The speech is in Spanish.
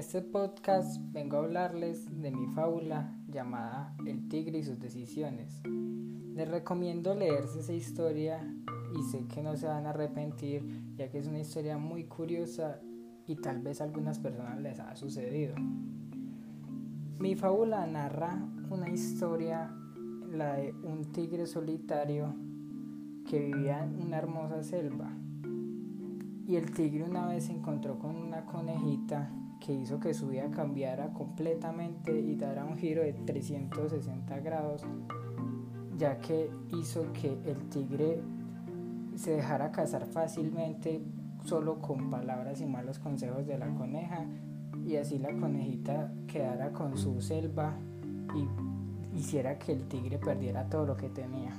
este podcast vengo a hablarles de mi fábula llamada El tigre y sus decisiones. Les recomiendo leerse esa historia y sé que no se van a arrepentir ya que es una historia muy curiosa y tal vez a algunas personas les ha sucedido. Mi fábula narra una historia, la de un tigre solitario que vivía en una hermosa selva. Y el tigre una vez se encontró con una conejita que hizo que su vida cambiara completamente y diera un giro de 360 grados, ya que hizo que el tigre se dejara cazar fácilmente solo con palabras y malos consejos de la coneja y así la conejita quedara con su selva y hiciera que el tigre perdiera todo lo que tenía.